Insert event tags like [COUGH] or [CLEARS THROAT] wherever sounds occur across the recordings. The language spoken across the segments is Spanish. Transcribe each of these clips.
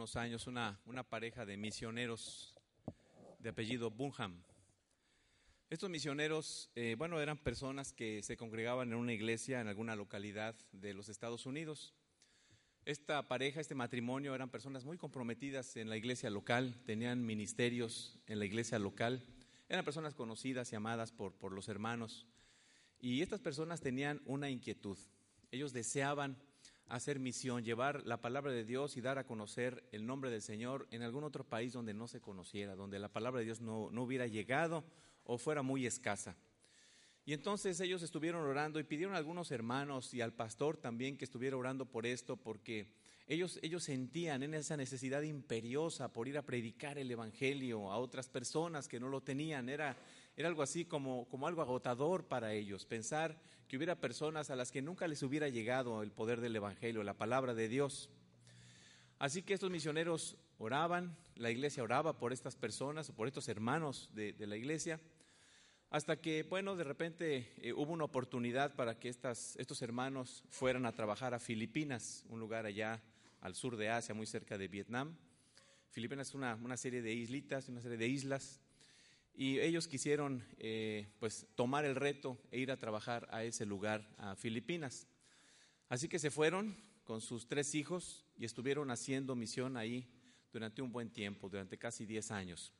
Algunos años una, una pareja de misioneros de apellido Bunham. Estos misioneros, eh, bueno, eran personas que se congregaban en una iglesia en alguna localidad de los Estados Unidos. Esta pareja, este matrimonio, eran personas muy comprometidas en la iglesia local, tenían ministerios en la iglesia local, eran personas conocidas y amadas por, por los hermanos. Y estas personas tenían una inquietud. Ellos deseaban hacer misión, llevar la palabra de Dios y dar a conocer el nombre del Señor en algún otro país donde no se conociera, donde la palabra de Dios no, no hubiera llegado o fuera muy escasa. Y entonces ellos estuvieron orando y pidieron a algunos hermanos y al pastor también que estuviera orando por esto, porque ellos, ellos sentían en esa necesidad imperiosa por ir a predicar el Evangelio a otras personas que no lo tenían. Era, era algo así como, como algo agotador para ellos, pensar que hubiera personas a las que nunca les hubiera llegado el poder del Evangelio, la palabra de Dios. Así que estos misioneros oraban, la iglesia oraba por estas personas o por estos hermanos de, la iglesia, hasta que, bueno, de repente eh, hubo una oportunidad para que estas, estos hermanos fueran a trabajar a Filipinas, un lugar allá al sur de Asia, muy cerca de Vietnam. Filipinas es una, una serie de islitas, una serie de islas, y ellos quisieron eh, pues tomar el reto e ir a trabajar a ese lugar, a Filipinas. Así que se fueron con sus tres hijos y estuvieron haciendo misión ahí durante un buen tiempo, durante casi 10 años.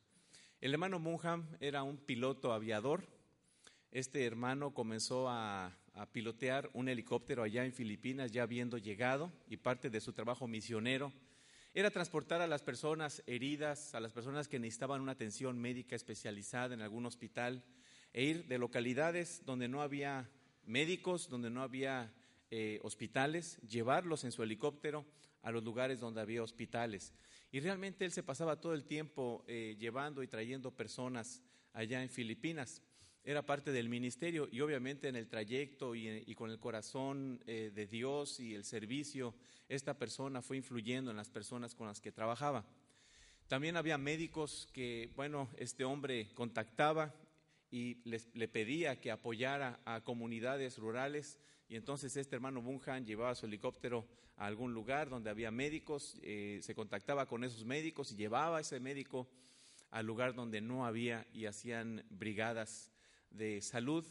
El hermano Munham era un piloto aviador. Este hermano comenzó a, a, pilotear un helicóptero allá en Filipinas, ya habiendo llegado, y parte de su trabajo misionero era transportar a las personas heridas, a las personas que necesitaban una atención médica especializada en algún hospital, e ir de localidades donde no había médicos, donde no había eh, hospitales, llevarlos en su helicóptero a los lugares donde había hospitales. Y realmente él se pasaba todo el tiempo eh, llevando y trayendo personas allá en Filipinas. Era parte del ministerio y obviamente en el trayecto y, con el corazón eh, de Dios y el servicio, esta persona fue influyendo en las personas con las que trabajaba. También había médicos que, bueno, este hombre contactaba y les, le pedía que apoyara a comunidades rurales y entonces este hermano Bunhan llevaba su helicóptero a algún lugar donde había médicos, eh, se contactaba con esos médicos y llevaba a ese médico al lugar donde no había y hacían brigadas de salud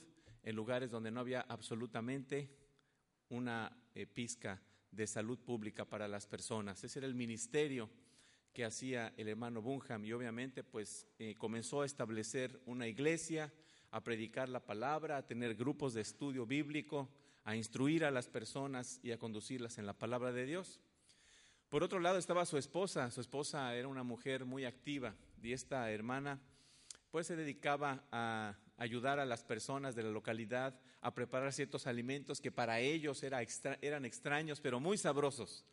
en lugares donde no había absolutamente una eh, pizca de salud pública para las personas. Ese era el ministerio que hacía el hermano Bunham y obviamente pues eh, comenzó a establecer una iglesia, a predicar la palabra, a tener grupos de estudio bíblico, a instruir a las personas y a conducirlas en la palabra de Dios. Por otro lado estaba su esposa, su esposa era una mujer muy activa y esta hermana pues se dedicaba a ayudar a las personas de la localidad a preparar ciertos alimentos que para ellos era eran extraños pero muy sabrosos.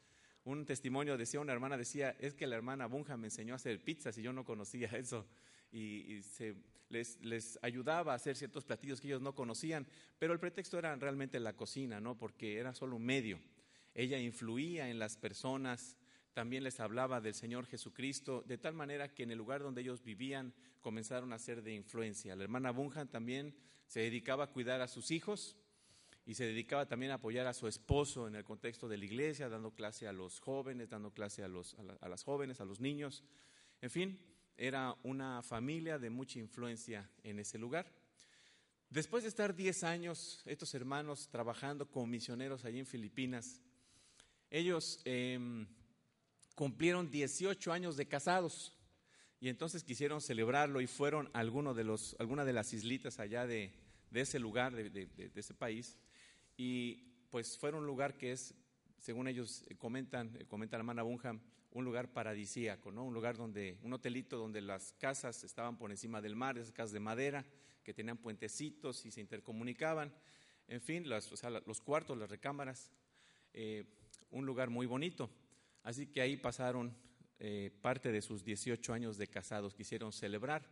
Un testimonio decía, una hermana decía, es que la hermana Bunja me enseñó a hacer pizzas y yo no conocía [LAUGHS] eso. Y, y se, les, les, ayudaba a hacer ciertos platillos que ellos no conocían, pero el pretexto era realmente la cocina, ¿no? Porque era solo un medio. Ella influía en las personas, también les hablaba del Señor Jesucristo, de tal manera que en el lugar donde ellos vivían comenzaron a ser de influencia. La hermana Bunhan también se dedicaba a cuidar a sus hijos y se dedicaba también a apoyar a su esposo en el contexto de la iglesia, dando clase a los jóvenes, dando clase a, los, a, la, a las jóvenes, a los niños. En fin, era una familia de mucha influencia en ese lugar. Después de estar 10 años, estos hermanos trabajando como misioneros allí en Filipinas, ellos eh, cumplieron 18 años de casados y entonces quisieron celebrarlo y fueron a de los, alguna de las islitas allá de, de ese lugar, de, ese país, y pues fueron un lugar que es, según ellos comentan, comenta la hermana Bunham, un lugar paradisíaco, ¿no? Un lugar donde, un hotelito donde las casas estaban por encima del mar, esas casas de madera, que tenían puentecitos y se intercomunicaban, en fin, las, o los cuartos, las recámaras, eh, un lugar muy bonito. Así que ahí pasaron eh, parte de sus 18 años de casados, quisieron celebrar.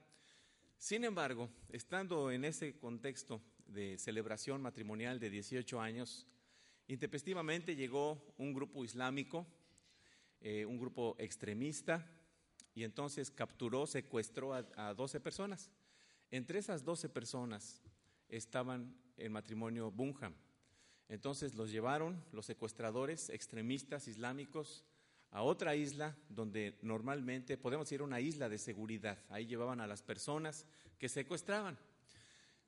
Sin embargo, estando en ese contexto de celebración matrimonial de 18 años, intempestivamente llegó un grupo islámico, eh, un grupo extremista, y entonces capturó, secuestró a, a 12 personas. Entre esas 12 personas estaban el matrimonio Bunham. Entonces los llevaron los secuestradores extremistas islámicos a otra isla donde normalmente podemos ir a una isla de seguridad. Ahí llevaban a las personas que secuestraban.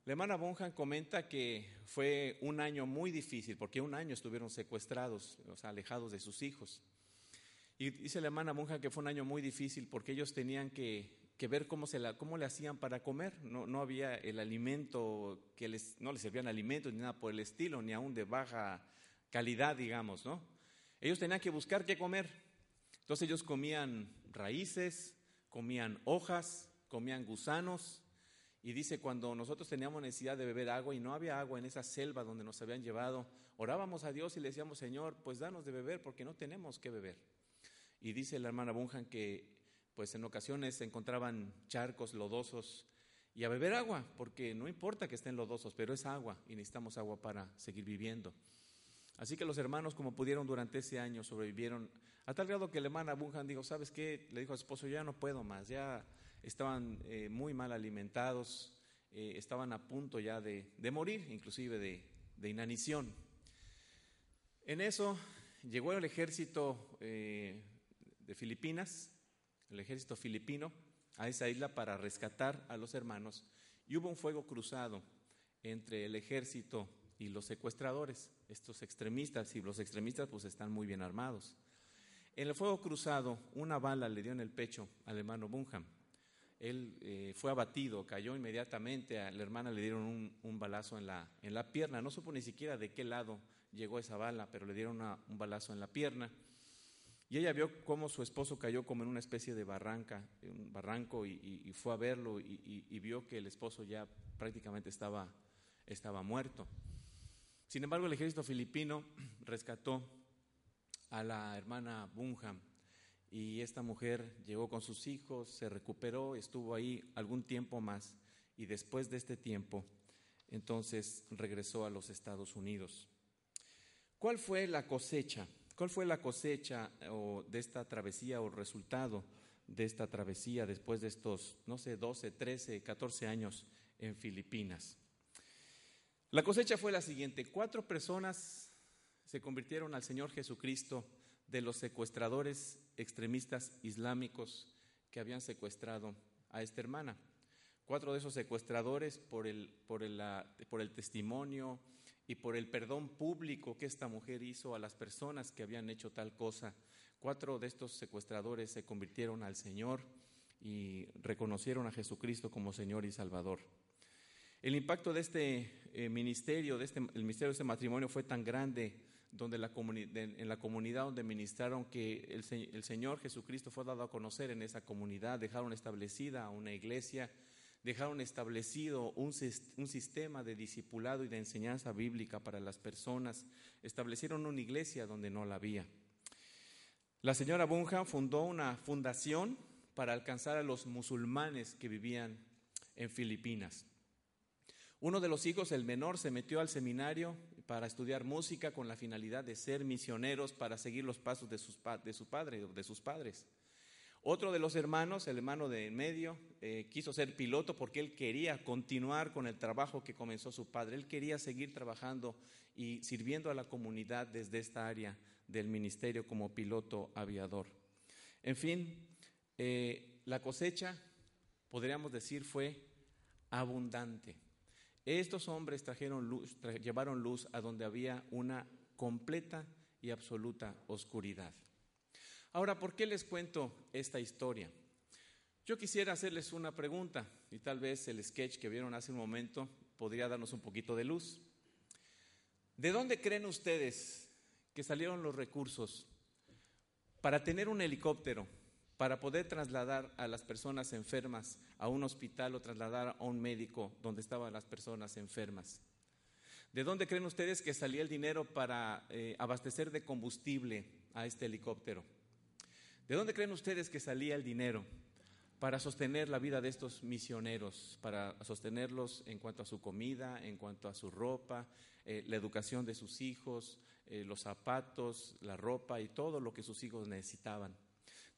La hermana Bonham comenta que fue un año muy difícil porque un año estuvieron secuestrados, o sea, alejados de sus hijos. Y dice la hermana Bonham que fue un año muy difícil porque ellos tenían que, que ver cómo, se la, cómo le hacían para comer. No, no había el alimento, que les, no les servían alimentos ni nada por el estilo, ni aún de baja calidad, digamos, ¿no? Ellos tenían que buscar qué comer. Entonces ellos comían raíces, comían hojas, comían gusanos. Y dice, cuando nosotros teníamos necesidad de beber agua y no había agua en esa selva donde nos habían llevado, orábamos a Dios y le decíamos, Señor, pues danos de beber porque no tenemos que beber. Y dice la hermana Bunhan que pues en ocasiones se encontraban charcos lodosos y a beber agua, porque no importa que estén lodosos, pero es agua y necesitamos agua para seguir viviendo. Así que los hermanos, como pudieron durante ese año, sobrevivieron a tal grado que la hermana Bunhan dijo, ¿sabes qué? Le dijo a su esposo, ya no puedo más, ya estaban eh, muy mal alimentados, eh, estaban a punto ya de, de morir, inclusive de, de, inanición. En eso llegó el ejército eh, de Filipinas, el ejército filipino, a esa isla para rescatar a los hermanos y hubo un fuego cruzado entre el ejército y los secuestradores, estos extremistas, y los extremistas pues están muy bien armados. En el fuego cruzado, una bala le dio en el pecho al hermano Bunham. Él eh, fue abatido, cayó inmediatamente, a la hermana le dieron un, un balazo en la, en la, pierna, no supo ni siquiera de qué lado llegó esa bala, pero le dieron una, un balazo en la pierna. Y ella vio cómo su esposo cayó como en una especie de barranca, un barranco, y, y, y fue a verlo y, y, vio que el esposo ya prácticamente estaba, estaba muerto. Sin embargo, el ejército filipino [CLEARS THROAT] rescató a la hermana Bunham y esta mujer llegó con sus hijos, se recuperó, estuvo ahí algún tiempo más y después de este tiempo, entonces regresó a los Estados Unidos. ¿Cuál fue la cosecha? ¿Cuál fue la cosecha o, de esta travesía o resultado de esta travesía después de estos, no sé, 12, 13, 14 años en Filipinas? La cosecha fue la siguiente. Cuatro personas se convirtieron al Señor Jesucristo de los secuestradores extremistas islámicos que habían secuestrado a esta hermana. Cuatro de esos secuestradores, por el, testimonio, y por el perdón público que esta mujer hizo a las personas que habían hecho tal cosa. Cuatro de estos secuestradores se convirtieron al Señor y reconocieron a Jesucristo como Señor y Salvador. El impacto de este eh, ministerio, de este, el ministerio de este matrimonio fue tan grande donde en la comunidad donde ministraron que el, Señor Jesucristo fue dado a conocer en esa comunidad, dejaron establecida una iglesia dejaron establecido un, sistema de discipulado y de enseñanza bíblica para las personas, establecieron una iglesia donde no la había. La señora Bunja fundó una fundación para alcanzar a los musulmanes que vivían en Filipinas. Uno de los hijos, el menor, se metió al seminario para estudiar música con la finalidad de ser misioneros para seguir los pasos de, sus, de su padre, de sus padres. Otro de los hermanos, el hermano de en medio, eh, quiso ser piloto porque él quería continuar con el trabajo que comenzó su padre. Él quería seguir trabajando y sirviendo a la comunidad desde esta área del ministerio como piloto aviador. En fin, eh, la cosecha, podríamos decir, fue abundante. Estos hombres trajeron luz, llevaron luz a donde había una completa y absoluta oscuridad. Ahora, ¿por qué les cuento esta historia? Yo quisiera hacerles una pregunta y tal vez el sketch que vieron hace un momento podría darnos un poquito de luz. ¿De dónde creen ustedes que salieron los recursos para tener un helicóptero, para poder trasladar a las personas enfermas a un hospital o trasladar a un médico donde estaban las personas enfermas? ¿De dónde creen ustedes que salía el dinero para eh, abastecer de combustible a este helicóptero? ¿De dónde creen ustedes que salía el dinero para sostener la vida de estos misioneros, para sostenerlos en cuanto a su comida, en cuanto a su ropa, eh, la educación de sus hijos, eh, los zapatos, la ropa y todo lo que sus hijos necesitaban?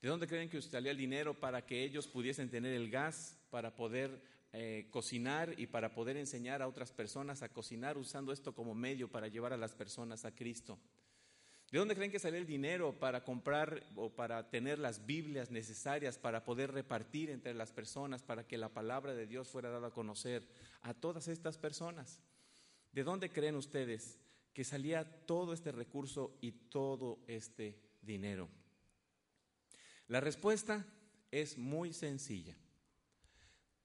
¿De dónde creen que salía el dinero para que ellos pudiesen tener el gas para poder eh, cocinar y para poder enseñar a otras personas a cocinar usando esto como medio para llevar a las personas a Cristo? ¿De dónde creen que sale el dinero para comprar o para tener las Biblias necesarias para poder repartir entre las personas, para que la palabra de Dios fuera dada a conocer a todas estas personas? ¿De dónde creen ustedes que salía todo este recurso y todo este dinero? La respuesta es muy sencilla.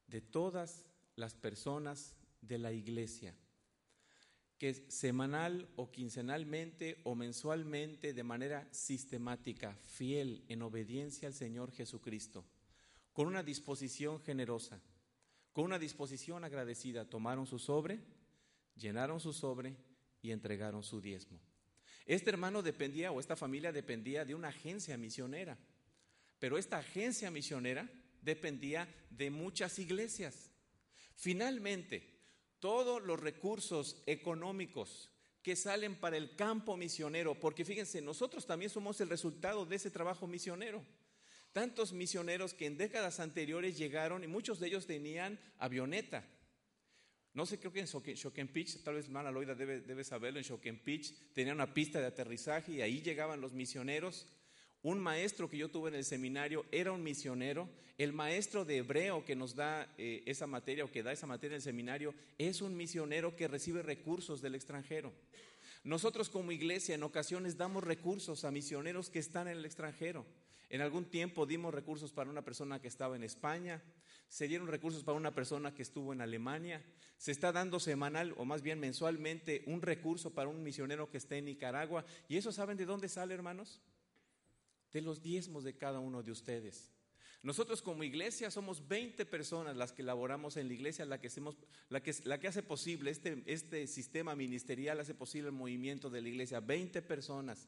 De todas las personas de la iglesia que semanal o quincenalmente o mensualmente, de manera sistemática, fiel, en obediencia al Señor Jesucristo, con una disposición generosa, con una disposición agradecida, tomaron su sobre, llenaron su sobre y entregaron su diezmo. Este hermano dependía o esta familia dependía de una agencia misionera, pero esta agencia misionera dependía de muchas iglesias. Finalmente, todos los recursos económicos que salen para el campo misionero, porque fíjense, nosotros también somos el resultado de ese trabajo misionero. Tantos misioneros que en décadas anteriores llegaron y muchos de ellos tenían avioneta. No sé, creo que en Shoken tal vez Mana Loida debe, saberlo, en Shoken Pitch tenían una pista de aterrizaje y ahí llegaban los misioneros un maestro que yo tuve en el seminario era un misionero. El maestro de hebreo que nos da eh, esa materia o que da esa materia en el seminario es un misionero que recibe recursos del extranjero. Nosotros como iglesia en ocasiones damos recursos a misioneros que están en el extranjero. En algún tiempo dimos recursos para una persona que estaba en España, se dieron recursos para una persona que estuvo en Alemania, se está dando semanal o más bien mensualmente un recurso para un misionero que está en Nicaragua. ¿Y eso saben de dónde sale, hermanos? De los diezmos de cada uno de ustedes. Nosotros como iglesia somos 20 personas las que laboramos en la iglesia, la que, hacemos, la que, la que hace posible este, este sistema ministerial, hace posible el movimiento de la iglesia. 20 personas.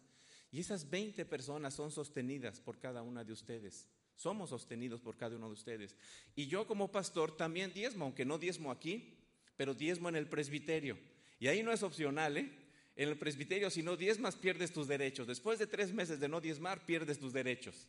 Y esas 20 personas son sostenidas por cada una de ustedes. Somos sostenidos por cada uno de ustedes. Y yo como pastor también diezmo, aunque no diezmo aquí, pero diezmo en el presbiterio. Y ahí no es opcional, ¿eh? En el presbiterio, si no diezmas, pierdes tus derechos. Después de tres meses de no diezmar, pierdes tus derechos.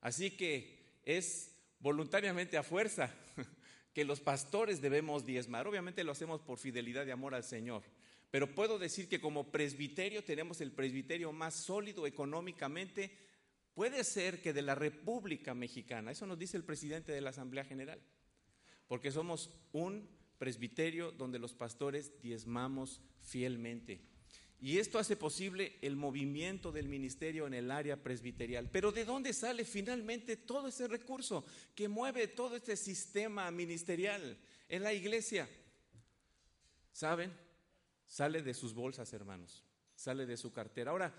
Así que es voluntariamente a fuerza [LAUGHS] que los pastores debemos diezmar. Obviamente lo hacemos por fidelidad y amor al Señor. Pero puedo decir que como presbiterio tenemos el presbiterio más sólido económicamente. Puede ser que de la República Mexicana, eso nos dice el presidente de la Asamblea General, porque somos un presbiterio donde los pastores diezmamos fielmente. Y esto hace posible el movimiento del ministerio en el área presbiterial. Pero ¿de dónde sale finalmente todo ese recurso que mueve todo este sistema ministerial en la iglesia? ¿Saben? Sale de sus bolsas, hermanos. Sale de su cartera. Ahora,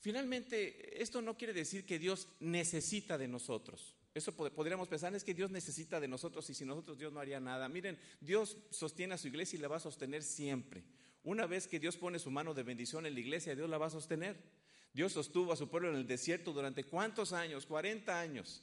finalmente, esto no quiere decir que Dios necesita de nosotros. Eso podríamos pensar, es que Dios necesita de nosotros y sin nosotros Dios no haría nada. Miren, Dios sostiene a su iglesia y la va a sostener siempre. Una vez que Dios pone su mano de bendición en la iglesia, Dios la va a sostener. Dios sostuvo a su pueblo en el desierto durante cuántos años, 40 años.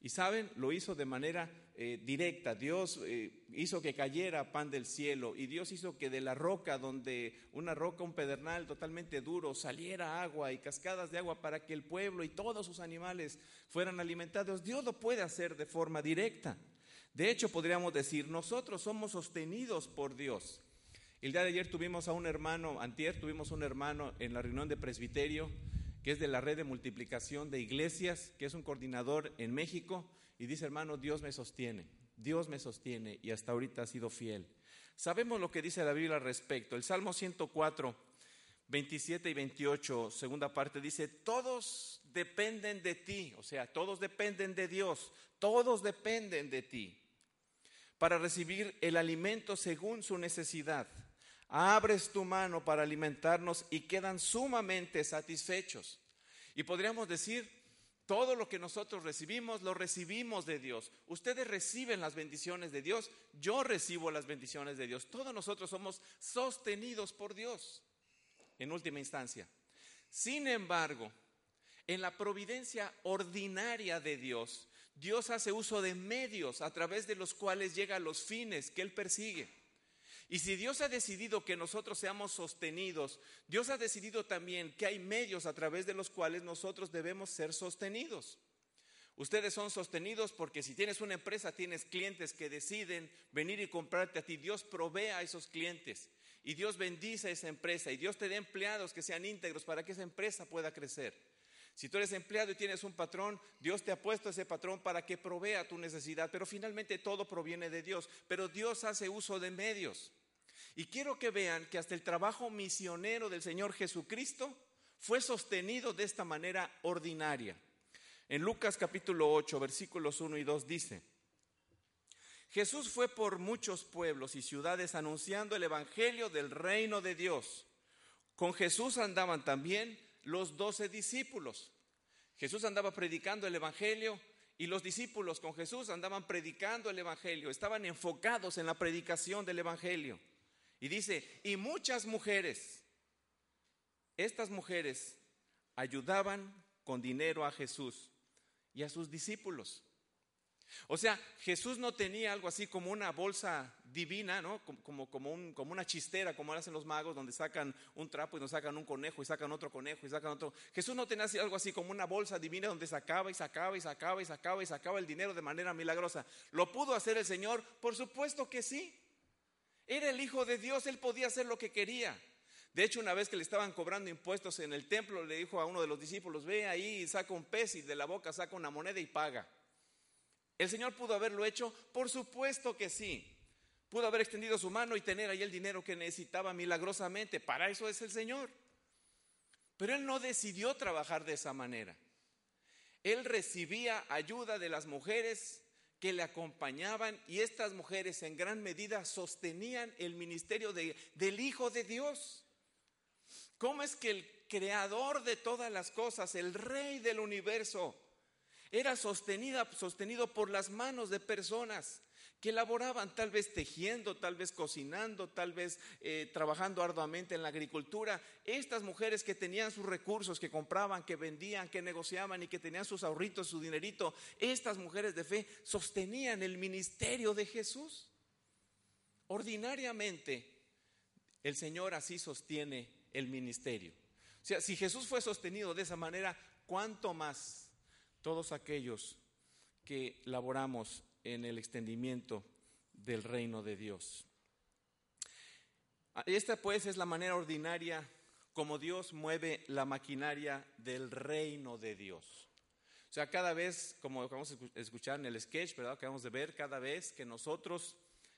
Y saben, lo hizo de manera eh, directa. Dios eh, hizo que cayera pan del cielo y Dios hizo que de la roca, donde una roca, un pedernal totalmente duro, saliera agua y cascadas de agua para que el pueblo y todos sus animales fueran alimentados. Dios lo puede hacer de forma directa. De hecho, podríamos decir, nosotros somos sostenidos por Dios. El día de ayer tuvimos a un hermano, antier tuvimos un hermano en la reunión de presbiterio, que es de la red de multiplicación de iglesias, que es un coordinador en México, y dice, hermano, Dios me sostiene, Dios me sostiene, y hasta ahorita ha sido fiel. Sabemos lo que dice la Biblia al respecto. El Salmo 104, 27 y 28, segunda parte, dice, todos dependen de ti, o sea, todos dependen de Dios, todos dependen de ti, para recibir el alimento según su necesidad abres tu mano para alimentarnos y quedan sumamente satisfechos. Y podríamos decir, todo lo que nosotros recibimos, lo recibimos de Dios. Ustedes reciben las bendiciones de Dios, yo recibo las bendiciones de Dios. Todos nosotros somos sostenidos por Dios, en última instancia. Sin embargo, En la providencia ordinaria de Dios, Dios hace uso de medios a través de los cuales llega a los fines que Él persigue. Y si Dios ha decidido que nosotros seamos sostenidos, Dios ha decidido también que hay medios a través de los cuales nosotros debemos ser sostenidos. Ustedes son sostenidos porque si tienes una empresa, tienes clientes que deciden venir y comprarte a ti. Dios provee a esos clientes y Dios bendice a esa empresa y Dios te da empleados que sean íntegros para que esa empresa pueda crecer. Si tú eres empleado y tienes un patrón, Dios te ha puesto ese patrón para que provea tu necesidad, pero finalmente todo proviene de Dios, pero Dios hace uso de medios. Y quiero que vean que hasta el trabajo misionero del Señor Jesucristo fue sostenido de esta manera ordinaria. En Lucas capítulo 8, versículos 1 y 2 dice, Jesús fue por muchos pueblos y ciudades anunciando el Evangelio del reino de Dios. Con Jesús andaban también los doce discípulos. Jesús andaba predicando el Evangelio y los discípulos con Jesús andaban predicando el Evangelio, estaban enfocados en la predicación del Evangelio. Y dice, y muchas mujeres, estas mujeres ayudaban con dinero a Jesús y a sus discípulos. O sea, Jesús no tenía algo así como una bolsa divina, ¿no? Como, como, una chistera, como hacen los magos, donde sacan un trapo y nos sacan un conejo y sacan otro conejo y sacan otro. Jesús no tenía algo así como una bolsa divina donde sacaba y sacaba y sacaba y sacaba y sacaba el dinero de manera milagrosa. ¿Lo pudo hacer el Señor? Por supuesto que sí. Era el Hijo de Dios, Él podía hacer lo que quería. De hecho, una vez que le estaban cobrando impuestos en el templo, le dijo a uno de los discípulos, ve ahí y saca un pez y de la boca saca una moneda y paga. ¿El Señor pudo haberlo hecho? Por supuesto que sí. Pudo haber extendido su mano y tener ahí el dinero que necesitaba milagrosamente. Para eso es el Señor. Pero Él no decidió trabajar de esa manera. Él recibía ayuda de las mujeres que le acompañaban y estas mujeres en gran medida sostenían el ministerio del Hijo de Dios. ¿Cómo es que el creador de todas las cosas, el rey del universo, era sostenida, sostenido por las manos de personas que laboraban tal vez tejiendo, tal vez cocinando, tal vez eh, trabajando arduamente en la agricultura. Estas mujeres que tenían sus recursos, que compraban, que vendían, que negociaban y que tenían sus ahorritos, su dinerito, estas mujeres de fe sostenían el ministerio de Jesús. Ordinariamente, el Señor así sostiene el ministerio. O sea, si Jesús fue sostenido de esa manera, ¿cuánto más todos aquellos que laboramos en el extendimiento del reino de Dios. Esta pues es la manera ordinaria como Dios mueve la maquinaria del reino de Dios. O sea, cada vez, como vamos a escuchar en el sketch, ¿verdad? Que vamos a ver, cada vez que nosotros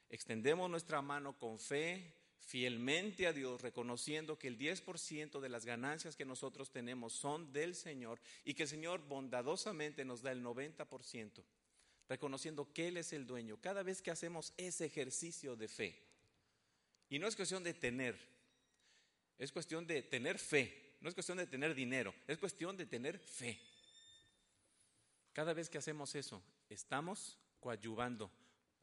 extendemos nuestra mano con fe, fielmente a Dios, reconociendo que el 10% de las ganancias que nosotros tenemos son del Señor y que el Señor bondadosamente nos da el 90%, reconociendo que Él es el dueño. Cada vez que hacemos ese ejercicio de fe, y no es cuestión de tener, es cuestión de tener fe, no es cuestión de tener dinero, es cuestión de tener fe. Cada vez que hacemos eso, estamos coadyuvando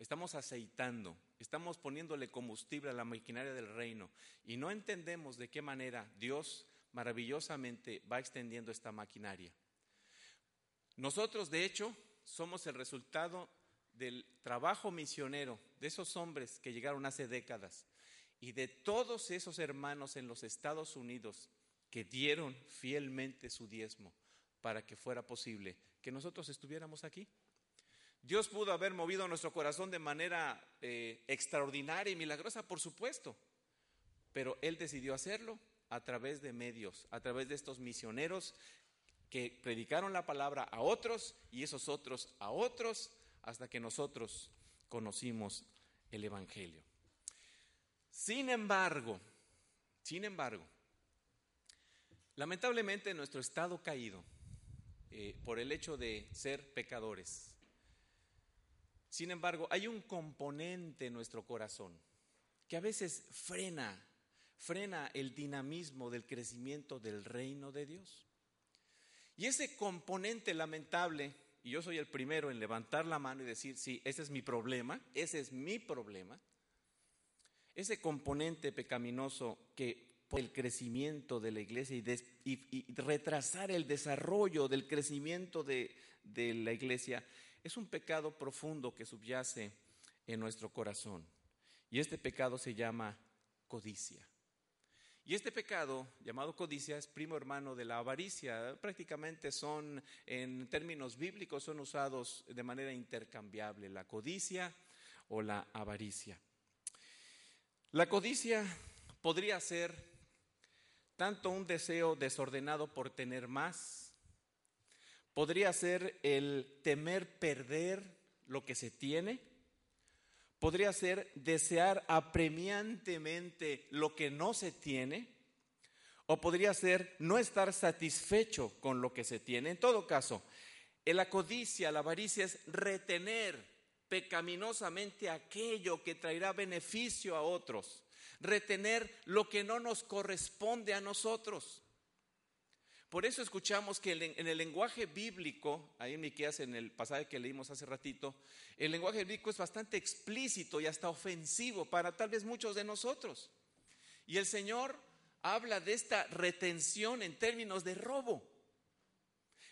estamos aceitando, estamos poniéndole combustible a la maquinaria del reino y no entendemos de qué manera Dios maravillosamente va extendiendo esta maquinaria. Nosotros, de hecho, somos el resultado del trabajo misionero de esos hombres que llegaron hace décadas y de todos esos hermanos en los Estados Unidos que dieron fielmente su diezmo para que fuera posible que nosotros estuviéramos aquí. Dios pudo haber movido nuestro corazón de manera eh, extraordinaria y milagrosa, por supuesto, pero Él decidió hacerlo a través de medios, a través de estos misioneros que predicaron la palabra a otros y esos otros a otros hasta que nosotros conocimos el Evangelio. Sin embargo, sin embargo, lamentablemente nuestro estado caído, eh, por el hecho de ser pecadores, sin embargo, hay un componente en nuestro corazón que a veces frena, frena el dinamismo del crecimiento del reino de Dios. Y ese componente lamentable, y yo soy el primero en levantar la mano y decir, sí, ese es mi problema, ese es mi problema, ese componente pecaminoso que el crecimiento de la iglesia y, retrasar el desarrollo del crecimiento de, de la iglesia es un pecado profundo que subyace en nuestro corazón. Y este pecado se llama codicia. Y este pecado, llamado codicia, es primo hermano de la avaricia. Prácticamente son, en términos bíblicos, son usados de manera intercambiable, la codicia o la avaricia. La codicia podría ser tanto un deseo desordenado por tener más, podría ser el temer perder lo que se tiene, podría ser desear apremiantemente lo que no se tiene, o podría ser no estar satisfecho con lo que se tiene. En todo caso, la codicia, la avaricia es retener pecaminosamente aquello que traerá beneficio a otros, retener lo que no nos corresponde a nosotros. Por eso escuchamos que en el lenguaje bíblico, ahí en Miqueas, en el pasaje que leímos hace ratito, el lenguaje bíblico es bastante explícito y hasta ofensivo para tal vez muchos de nosotros. Y el Señor habla de esta retención en términos de robo.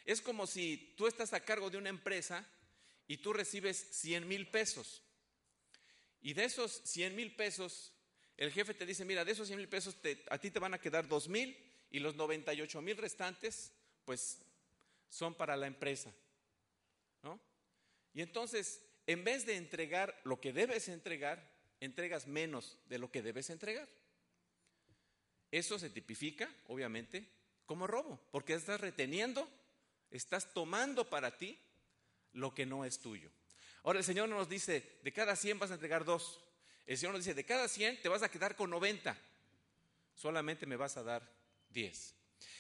Es como si tú estás a cargo de una empresa y tú recibes 100 mil pesos. Y de esos 100 mil pesos, el jefe te dice, mira, de esos 100 mil pesos a ti te van a quedar 2 mil y los 98 mil restantes, pues son para la empresa. ¿no? Y entonces, en vez de entregar lo que debes entregar, entregas menos de lo que debes entregar. Eso se tipifica, obviamente, como robo, porque estás reteniendo, estás tomando para ti lo que no es tuyo. Ahora el Señor nos dice, de cada 100 vas a entregar dos. El Señor nos dice, de cada 100 te vas a quedar con 90. Solamente me vas a dar 10.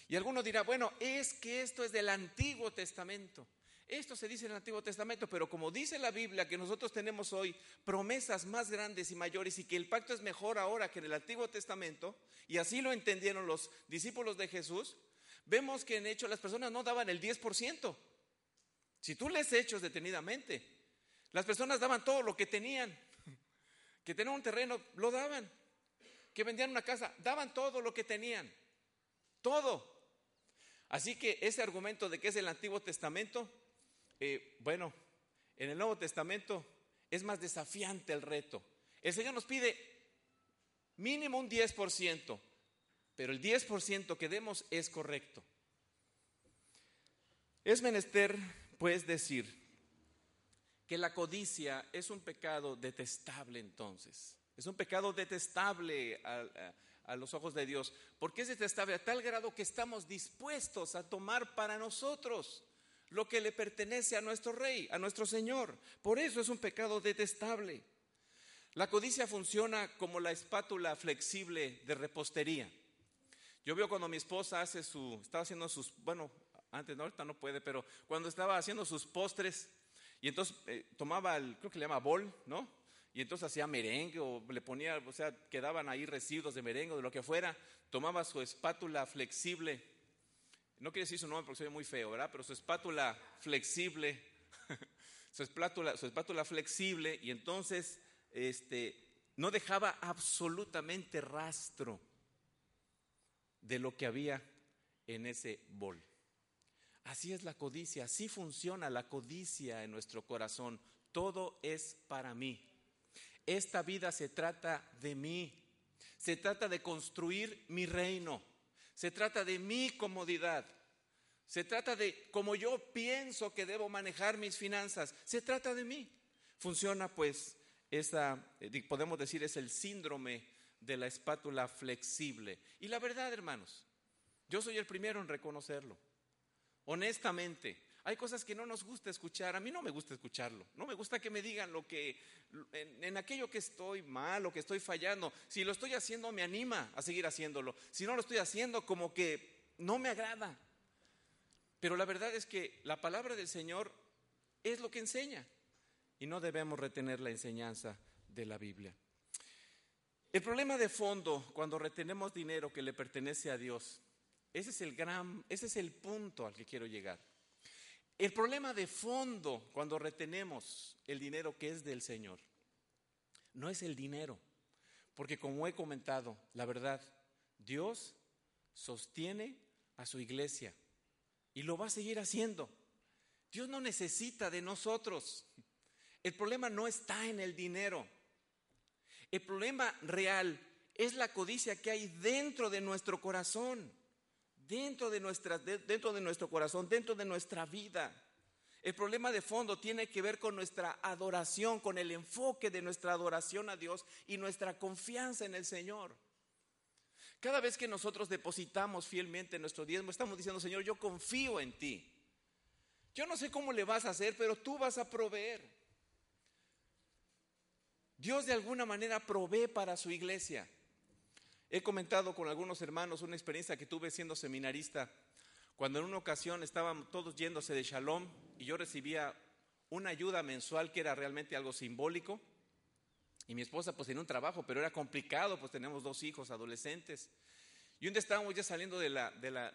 Y alguno dirá, bueno, es que esto es del Antiguo Testamento. Esto se dice en el Antiguo Testamento, pero como dice la Biblia que nosotros tenemos hoy promesas más grandes y mayores y que el pacto es mejor ahora que en el Antiguo Testamento, y así lo entendieron los discípulos de Jesús, vemos que en hecho las personas no daban el 10%. Si tú lees hechos detenidamente, las personas daban todo lo que tenían. Que tenían un terreno, lo daban. Que vendían una casa, daban todo lo que tenían. Todo. Así que ese argumento de que es el Antiguo Testamento, eh, bueno, en el Nuevo Testamento es más desafiante el reto. El Señor nos pide mínimo un 10%, pero el 10% que demos es correcto. Es menester, pues, decir que la codicia es un pecado detestable entonces. Es un pecado detestable a los ojos de Dios, porque es detestable a tal grado que estamos dispuestos a tomar para nosotros lo que le pertenece a nuestro rey, a nuestro Señor. Por eso es un pecado detestable. La codicia funciona como la espátula flexible de repostería. Yo veo cuando mi esposa hace su, estaba haciendo sus, bueno, antes no, ahorita no puede, pero cuando estaba haciendo sus postres, y entonces eh, tomaba el, creo que le llama bol, ¿no? Y entonces hacía merengue o le ponía, o sea, quedaban ahí residuos de merengue o de lo que fuera, tomaba su espátula flexible, no quiere decir su nombre porque soy muy feo, ¿verdad? Pero su espátula flexible, [LAUGHS] su espátula, su espátula flexible y entonces este, no dejaba absolutamente rastro de lo que había en ese bol. Así es la codicia, así funciona la codicia en nuestro corazón. Todo es para mí. Esta vida se trata de mí. Se trata de construir mi reino. Se trata de mi comodidad. Se trata de cómo yo pienso que debo manejar mis finanzas. Se trata de mí. Funciona pues esa, eh, podemos decir, es el síndrome de la espátula flexible. Y la verdad, hermanos, yo soy el primero en reconocerlo. Honestamente, hay cosas que no nos gusta escuchar. A mí no me gusta escucharlo. No me gusta que me digan lo que, en, aquello que estoy mal o que estoy fallando. Si lo estoy haciendo, me anima a seguir haciéndolo. Si no lo estoy haciendo, como que no me agrada. Pero la verdad es que la palabra del Señor es lo que enseña. Y no debemos retener la enseñanza de la Biblia. El problema de fondo cuando retenemos dinero que le pertenece a Dios, ese es el gran, ese es el punto al que quiero llegar. El problema de fondo cuando retenemos el dinero que es del Señor no es el dinero, porque como he comentado, la verdad, Dios sostiene a su iglesia y lo va a seguir haciendo. Dios no necesita de nosotros. El problema no está en el dinero. El problema real es la codicia que hay dentro de nuestro corazón, dentro de, nuestra, dentro de nuestro corazón, dentro de nuestra vida. El problema de fondo tiene que ver con nuestra adoración, con el enfoque de nuestra adoración a Dios y nuestra confianza en el Señor. Cada vez que nosotros depositamos fielmente nuestro diezmo, estamos diciendo, Señor, yo confío en ti. Yo no sé cómo le vas a hacer, pero tú vas a proveer. Dios de alguna manera provee para su iglesia. He comentado con algunos hermanos una experiencia que tuve siendo seminarista, cuando en una ocasión estaban todos yéndose de Shalom y yo recibía una ayuda mensual que era realmente algo simbólico. Y mi esposa pues tenía un trabajo, pero era complicado, pues tenemos dos hijos adolescentes. Y un día estábamos ya saliendo de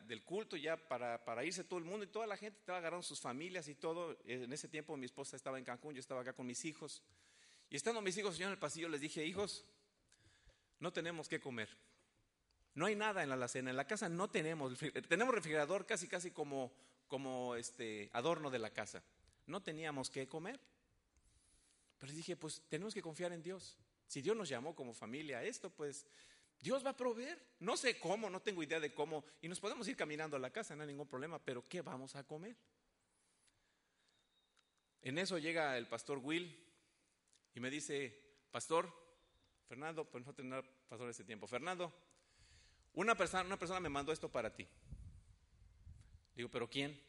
del culto ya para, para, irse todo el mundo y toda la gente estaba agarrando sus familias y todo. En ese tiempo mi esposa estaba en Cancún, yo estaba acá con mis hijos. Y estando mis hijos yo en el pasillo les dije, hijos, no tenemos que comer. No hay nada en la alacena, en la casa no tenemos, tenemos refrigerador casi casi como, como este adorno de la casa. No teníamos que comer. Pero dije, pues tenemos que confiar en Dios. Si Dios nos llamó como familia a esto, pues Dios va a proveer. No sé cómo, no tengo idea de cómo. Y nos podemos ir caminando a la casa, no hay ningún problema, pero ¿qué vamos a comer? En eso llega el pastor Will y me dice, pastor, Fernando, pues no tener pastor ese tiempo, Fernando, una persona, una persona me mandó esto para ti. Digo, ¿pero quién?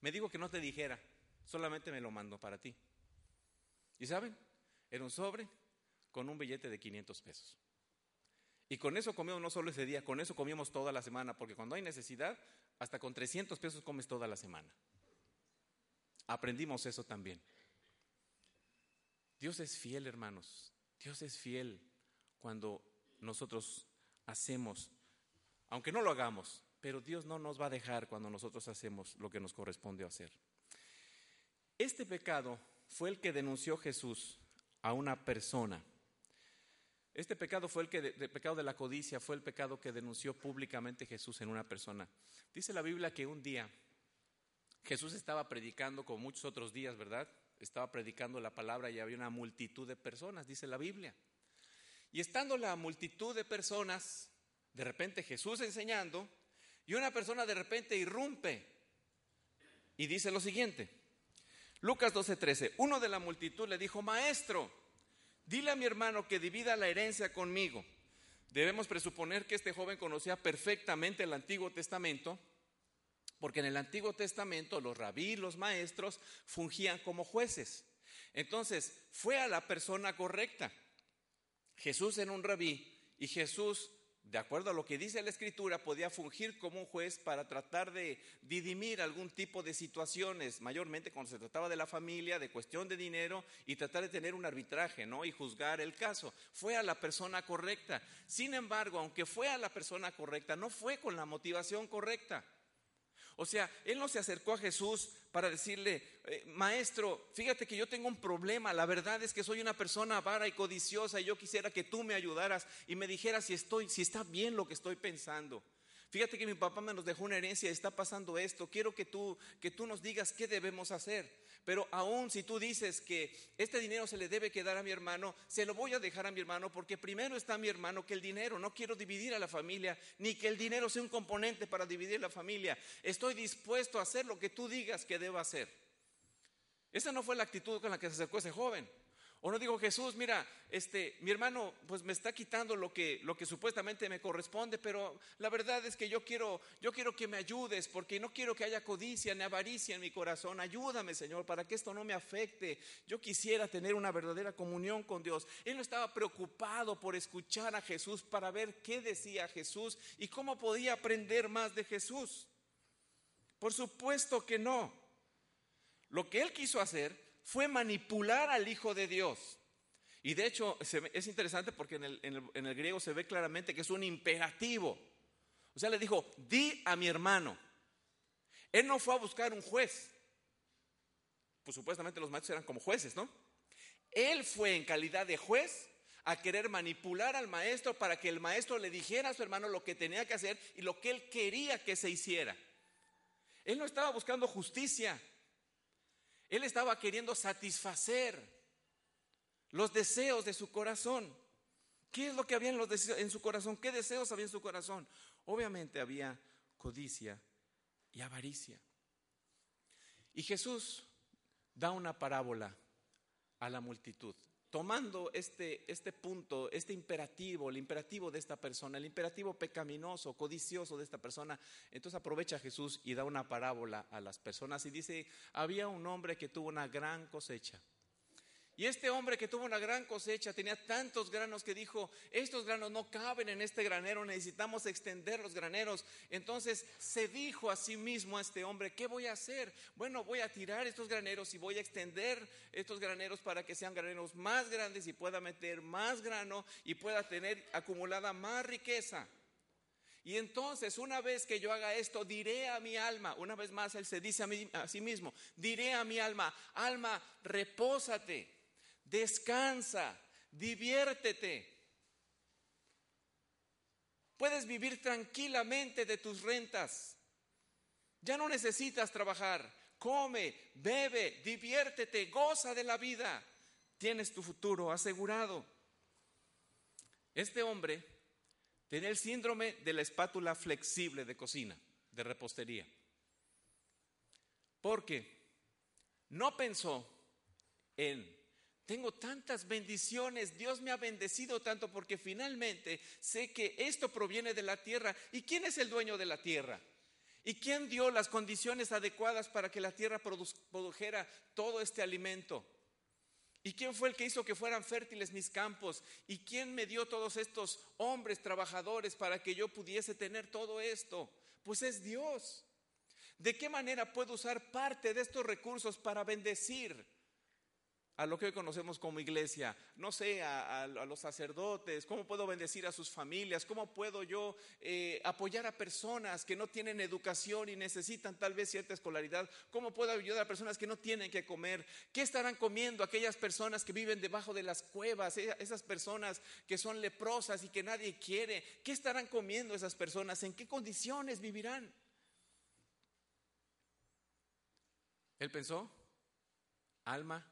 Me dijo que no te dijera, solamente me lo mandó para ti. ¿Y saben? Era un sobre con un billete de 500 pesos. Y con eso comíamos no solo ese día, con eso comíamos toda la semana, porque cuando hay necesidad, hasta con 300 pesos comes toda la semana. Aprendimos eso también. Dios es fiel, hermanos. Dios es fiel cuando nosotros hacemos, aunque no lo hagamos, pero Dios no nos va a dejar cuando nosotros hacemos lo que nos corresponde hacer. Este pecado fue el que denunció Jesús a una persona. Este pecado fue el que, el pecado de la codicia, fue el pecado que denunció públicamente Jesús en una persona. Dice la Biblia que un día Jesús estaba predicando, como muchos otros días, ¿verdad? Estaba predicando la palabra y había una multitud de personas, dice la Biblia. Y estando la multitud de personas, de repente Jesús enseñando, y una persona de repente irrumpe y dice lo siguiente. Lucas 12:13, uno de la multitud le dijo, maestro, dile a mi hermano que divida la herencia conmigo. Debemos presuponer que este joven conocía perfectamente el Antiguo Testamento, porque en el Antiguo Testamento los rabí, los maestros, fungían como jueces. Entonces, fue a la persona correcta. Jesús era un rabí y Jesús de acuerdo a lo que dice la escritura, podía fungir como un juez para tratar de didimir algún tipo de situaciones, mayormente cuando se trataba de la familia, de cuestión de dinero y tratar de tener un arbitraje, ¿no? Y juzgar el caso. Fue a la persona correcta. Sin embargo, aunque fue a la persona correcta, no fue con la motivación correcta. O sea, él no se acercó a Jesús para decirle, eh, maestro, fíjate que yo tengo un problema, la verdad es que soy una persona avara y codiciosa y yo quisiera que tú me ayudaras y me dijeras si estoy, si está bien lo que estoy pensando. Fíjate que mi papá me nos dejó una herencia, está pasando esto, quiero que tú, que tú nos digas qué debemos hacer. Pero aún si tú dices que este dinero se le debe quedar a mi hermano, se lo voy a dejar a mi hermano porque primero está mi hermano que el dinero. No quiero dividir a la familia, ni que el dinero sea un componente para dividir la familia. Estoy dispuesto a hacer lo que tú digas que debo hacer. Esa no fue la actitud con la que se acercó ese joven. O no digo, Jesús, mira, este, mi hermano pues me está quitando lo que, lo que supuestamente me corresponde, pero la verdad es que yo quiero, yo quiero que me ayudes porque no quiero que haya codicia ni avaricia en mi corazón. Ayúdame, Señor, para que esto no me afecte. Yo quisiera tener una verdadera comunión con Dios. Él no estaba preocupado por escuchar a Jesús para ver qué decía Jesús y cómo podía aprender más de Jesús. Por supuesto que no. Lo que él quiso hacer fue manipular al Hijo de Dios. Y de hecho es interesante porque en el, griego se ve claramente que es un imperativo. O sea, le dijo, di a mi hermano. Él no fue a buscar un juez. Pues supuestamente los maestros eran como jueces, ¿no? Él fue en calidad de juez a querer manipular al maestro para que el maestro le dijera a su hermano lo que tenía que hacer y lo que él quería que se hiciera. Él no estaba buscando justicia, él estaba queriendo satisfacer los deseos de su corazón. ¿Qué es lo que había en, su corazón? ¿Qué deseos había en su corazón? Obviamente había codicia y avaricia. Y Jesús da una parábola a la multitud, tomando este, este punto, este imperativo, el imperativo de esta persona, el imperativo pecaminoso, codicioso de esta persona. Entonces aprovecha Jesús y da una parábola a las personas y dice, había un hombre que tuvo una gran cosecha. Y este hombre que tuvo una gran cosecha tenía tantos granos que dijo, estos granos no caben en este granero, necesitamos extender los graneros. Entonces se dijo a sí mismo a este hombre, ¿qué voy a hacer? Bueno, voy a tirar estos graneros y voy a extender estos graneros para que sean graneros más grandes y pueda meter más grano y pueda tener acumulada más riqueza. Y entonces, una vez que yo haga esto, diré a mi alma, una vez más él se dice a, a sí mismo, diré a mi alma, alma, repósate descansa, diviértete. Puedes vivir tranquilamente de tus rentas. Ya no necesitas trabajar. Come, bebe, diviértete, goza de la vida. Tienes tu futuro asegurado. Este hombre tenía el síndrome de la espátula flexible de cocina, de repostería. Porque no pensó en tengo tantas bendiciones, Dios me ha bendecido tanto porque finalmente sé que esto proviene de la tierra. ¿Y quién es el dueño de la tierra? ¿Y quién dio las condiciones adecuadas para que la tierra produjera todo este alimento? ¿Y quién fue el que hizo que fueran fértiles mis campos? ¿Y quién me dio todos estos hombres trabajadores para que yo pudiese tener todo esto? Pues es Dios. ¿De qué manera puedo usar parte de estos recursos para bendecir? A lo que hoy conocemos como iglesia, no sé, a, los sacerdotes, cómo puedo bendecir a sus familias, cómo puedo yo eh, apoyar a personas que no tienen educación y necesitan tal vez cierta escolaridad, cómo puedo ayudar a personas que no tienen que comer, qué estarán comiendo aquellas personas que viven debajo de las cuevas, e, esas personas que son leprosas y que nadie quiere, qué estarán comiendo esas personas, en qué condiciones vivirán. Él pensó, alma,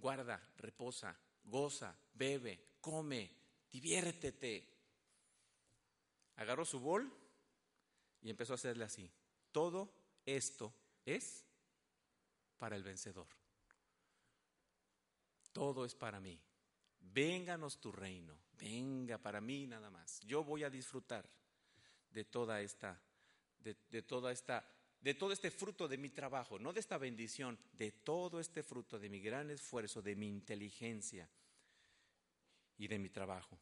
guarda, reposa, goza, bebe, come, diviértete. Agarró su bol y empezó a hacerle así. Todo esto es para el vencedor. Todo es para mí. Vénganos tu reino. Venga para mí nada más. Yo voy a disfrutar de toda esta, de, de toda esta de todo este fruto de mi trabajo, no de esta bendición, de todo este fruto de mi gran esfuerzo, de mi inteligencia y de mi trabajo.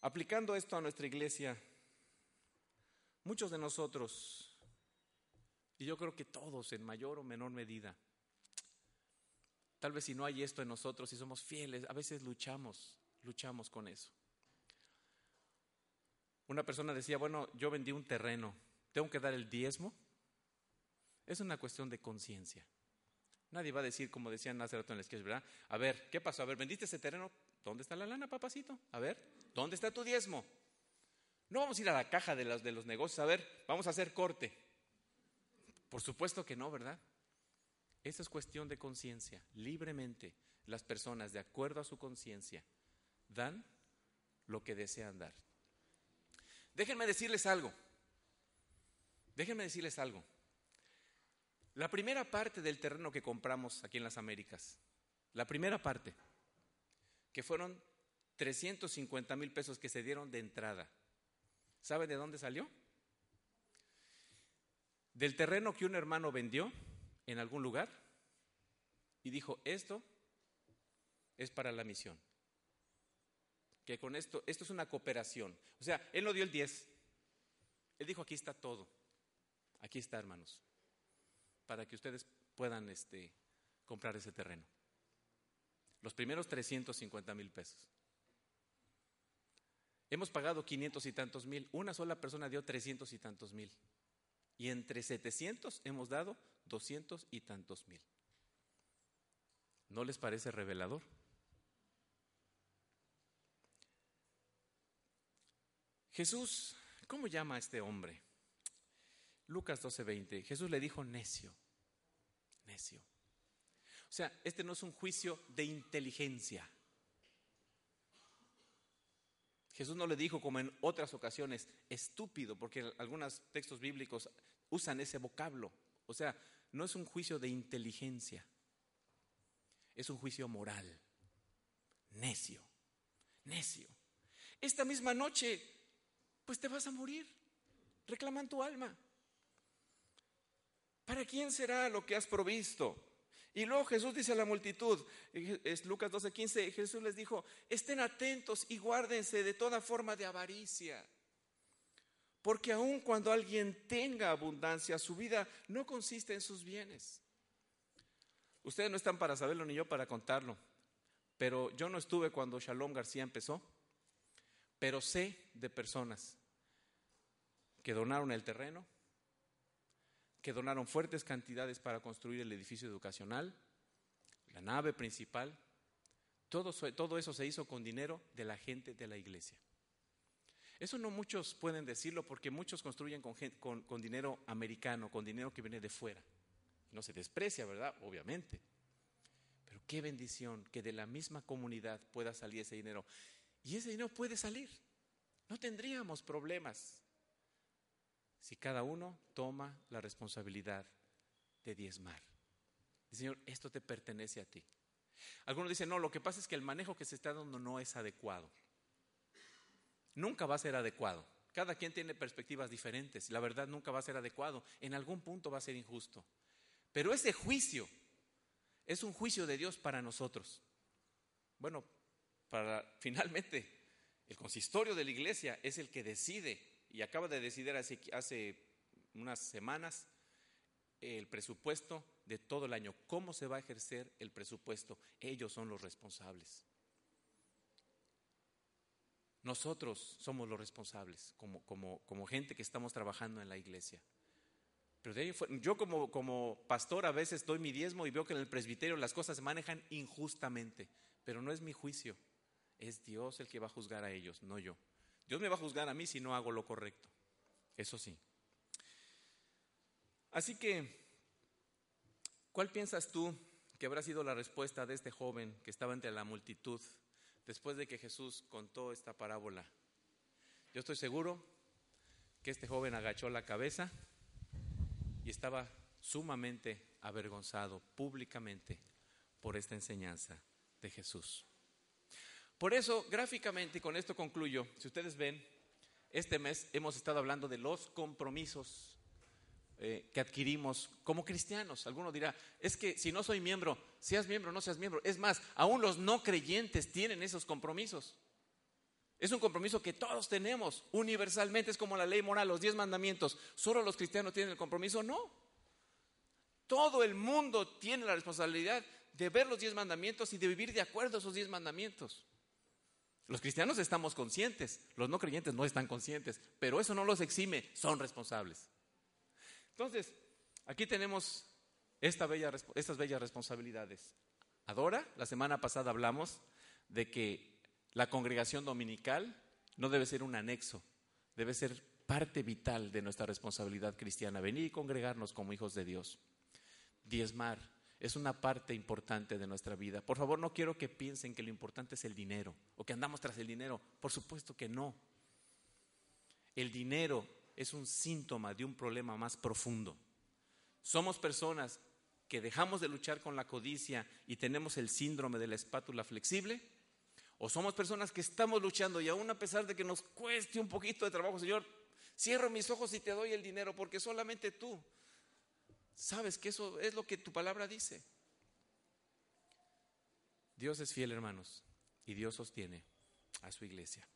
Aplicando esto a nuestra iglesia, muchos de nosotros, y yo creo que todos en mayor o menor medida, tal vez si no hay esto en nosotros, si somos fieles, a veces luchamos, luchamos con eso. Una persona decía, bueno, yo vendí un terreno, ¿tengo que dar el diezmo? Es una cuestión de conciencia. Nadie va a decir, como decían hace rato en la sketch, ¿verdad? A ver, ¿qué pasó? A ver, ¿vendiste ese terreno? ¿Dónde está la lana, papacito? A ver, ¿dónde está tu diezmo? No vamos a ir a la caja de los negocios, a ver, vamos a hacer corte. Por supuesto que no, ¿verdad? Esa es cuestión de conciencia. Libremente las personas, de acuerdo a su conciencia, dan lo que desean dar. Déjenme decirles algo. Déjenme decirles algo. La primera parte del terreno que compramos aquí en las Américas, la primera parte, que fueron 350 mil pesos que se dieron de entrada, ¿sabe de dónde salió? Del terreno que un hermano vendió en algún lugar y dijo, esto es para la misión que con esto, esto es una cooperación. O sea, él no dio el 10. Él dijo, aquí está todo. Aquí está, hermanos. Para que ustedes puedan este, comprar ese terreno. Los primeros 350 mil pesos. Hemos pagado 500 y tantos mil. Una sola persona dio 300 y tantos mil. Y entre 700 hemos dado 200 y tantos mil. ¿No les parece revelador? Jesús, ¿cómo llama a este hombre? Lucas 12:20. Jesús le dijo necio, necio. O sea, este no es un juicio de inteligencia. Jesús no le dijo como en otras ocasiones, estúpido, porque algunos textos bíblicos usan ese vocablo. O sea, no es un juicio de inteligencia, es un juicio moral. Necio, necio. Esta misma noche, pues te vas a morir. Reclaman tu alma. ¿Para quién será lo que has provisto? Y luego Jesús dice a la multitud, es Lucas 12:15, Jesús les dijo, estén atentos y guárdense de toda forma de avaricia. Porque aun cuando alguien tenga abundancia, su vida no consiste en sus bienes. Ustedes no están para saberlo ni yo para contarlo, pero yo no estuve cuando Shalom García empezó, pero sé de personas que donaron el terreno, que donaron fuertes cantidades para construir el edificio educacional, la nave principal. Todo, eso se hizo con dinero de la gente de la iglesia. Eso no muchos pueden decirlo porque muchos construyen con, con, con dinero americano, con dinero que viene de fuera. No se desprecia, ¿verdad? Obviamente. Pero qué bendición que de la misma comunidad pueda salir ese dinero. Y ese dinero puede salir. No tendríamos problemas si cada uno toma la responsabilidad de diezmar. Señor, esto te pertenece a ti. Algunos dicen, no, lo que pasa es que el manejo que se está dando no es adecuado. Nunca va a ser adecuado. Cada quien tiene perspectivas diferentes. La verdad nunca va a ser adecuado. En algún punto va a ser injusto. Pero ese juicio es un juicio de Dios para nosotros. Bueno, para finalmente el consistorio de la iglesia es el que decide y acaba de decidir hace, hace unas semanas el presupuesto de todo el año, cómo se va a ejercer el presupuesto. Ellos son los responsables. Nosotros somos los responsables como, como, gente que estamos trabajando en la iglesia. Pero de ahí yo como, como pastor a veces doy mi diezmo y veo que en el presbiterio las cosas se manejan injustamente, pero no es mi juicio, es Dios el que va a juzgar a ellos, no yo. Dios me va a juzgar a mí si no hago lo correcto. Eso sí. Así que, ¿cuál piensas tú que habrá sido la respuesta de este joven que estaba entre la multitud después de que Jesús contó esta parábola? Yo estoy seguro que este joven agachó la cabeza y estaba sumamente avergonzado públicamente por esta enseñanza de Jesús. Por eso, gráficamente, y con esto concluyo, si ustedes ven, este mes hemos estado hablando de los compromisos eh, que adquirimos como cristianos. Alguno dirá, es que si no soy miembro, seas miembro no seas miembro. Es más, aún los no creyentes tienen esos compromisos. Es un compromiso que todos tenemos universalmente, es como la ley moral, los diez mandamientos. ¿Solo los cristianos tienen el compromiso? No. Todo el mundo tiene la responsabilidad de ver los diez mandamientos y de vivir de acuerdo a esos diez mandamientos. Los cristianos estamos conscientes, los no creyentes no están conscientes, pero eso no los exime, son responsables. Entonces, aquí tenemos bella, estas bellas responsabilidades. Adora, la semana pasada hablamos de que la congregación dominical no debe ser un anexo, debe ser parte vital de nuestra responsabilidad cristiana, venir y congregarnos como hijos de Dios. Diezmar, es una parte importante de nuestra vida. Por favor, no quiero que piensen que lo importante es el dinero o que andamos tras el dinero. Por supuesto que no. El dinero es un síntoma de un problema más profundo. Somos personas que dejamos de luchar con la codicia y tenemos el síndrome de la espátula flexible. O somos personas que estamos luchando y aún a pesar de que nos cueste un poquito de trabajo, Señor, cierro mis ojos y te doy el dinero porque solamente tú sabes que eso es lo que tu palabra dice. Dios es fiel, hermanos, y Dios sostiene a su iglesia.